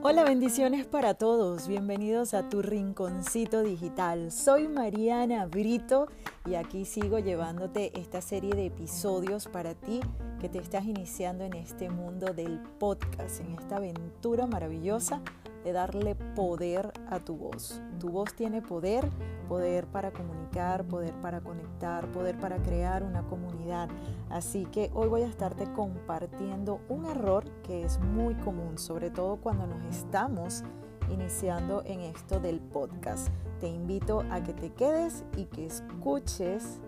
Hola, bendiciones para todos. Bienvenidos a tu rinconcito digital. Soy Mariana Brito y aquí sigo llevándote esta serie de episodios para ti que te estás iniciando en este mundo del podcast, en esta aventura maravillosa de darle poder a tu voz. Tu voz tiene poder, poder para comunicar, poder para conectar, poder para crear una comunidad. Así que hoy voy a estarte compartiendo un error que es muy común, sobre todo cuando nos estamos iniciando en esto del podcast. Te invito a que te quedes y que escuches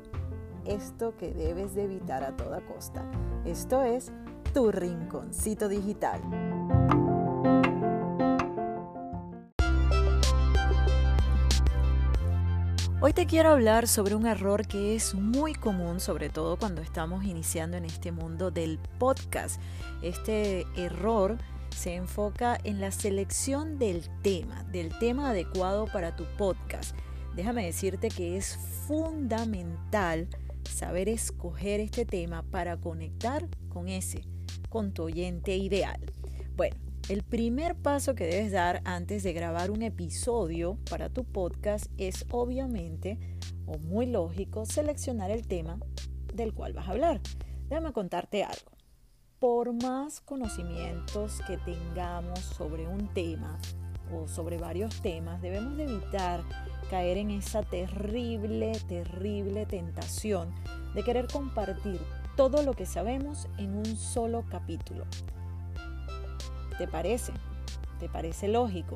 esto que debes de evitar a toda costa. Esto es tu rinconcito digital. Hoy te quiero hablar sobre un error que es muy común, sobre todo cuando estamos iniciando en este mundo del podcast. Este error se enfoca en la selección del tema, del tema adecuado para tu podcast. Déjame decirte que es fundamental saber escoger este tema para conectar con ese, con tu oyente ideal. Bueno, el primer paso que debes dar antes de grabar un episodio para tu podcast es obviamente, o muy lógico, seleccionar el tema del cual vas a hablar. Déjame contarte algo. Por más conocimientos que tengamos sobre un tema o sobre varios temas, debemos de evitar caer en esa terrible, terrible tentación de querer compartir todo lo que sabemos en un solo capítulo. ¿Te parece? ¿Te parece lógico?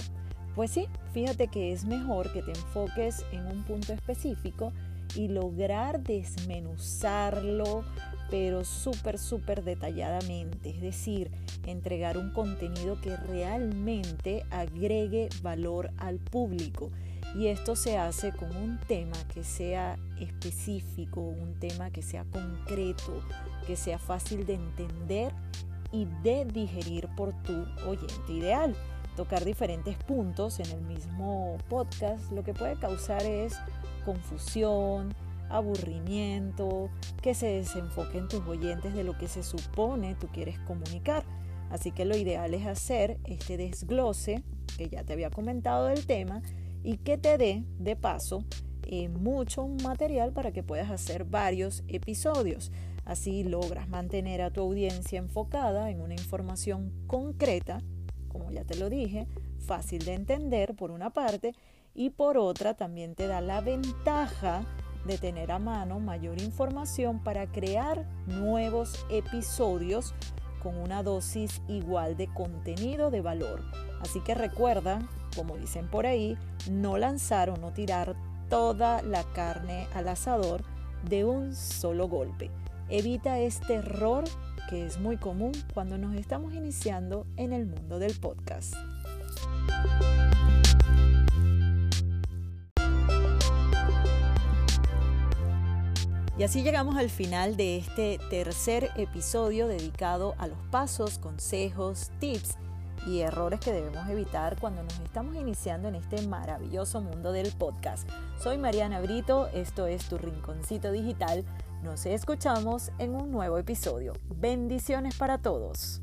Pues sí, fíjate que es mejor que te enfoques en un punto específico y lograr desmenuzarlo, pero súper, súper detalladamente. Es decir, entregar un contenido que realmente agregue valor al público. Y esto se hace con un tema que sea específico, un tema que sea concreto, que sea fácil de entender y de digerir por tu oyente ideal. Tocar diferentes puntos en el mismo podcast lo que puede causar es confusión, aburrimiento, que se desenfoquen tus oyentes de lo que se supone tú quieres comunicar. Así que lo ideal es hacer este desglose que ya te había comentado del tema y que te dé de paso eh, mucho material para que puedas hacer varios episodios. Así logras mantener a tu audiencia enfocada en una información concreta, como ya te lo dije, fácil de entender por una parte y por otra también te da la ventaja de tener a mano mayor información para crear nuevos episodios con una dosis igual de contenido de valor. Así que recuerda, como dicen por ahí, no lanzar o no tirar toda la carne al asador de un solo golpe. Evita este error que es muy común cuando nos estamos iniciando en el mundo del podcast. Y así llegamos al final de este tercer episodio dedicado a los pasos, consejos, tips y errores que debemos evitar cuando nos estamos iniciando en este maravilloso mundo del podcast. Soy Mariana Brito, esto es tu Rinconcito Digital nos escuchamos en un nuevo episodio. Bendiciones para todos.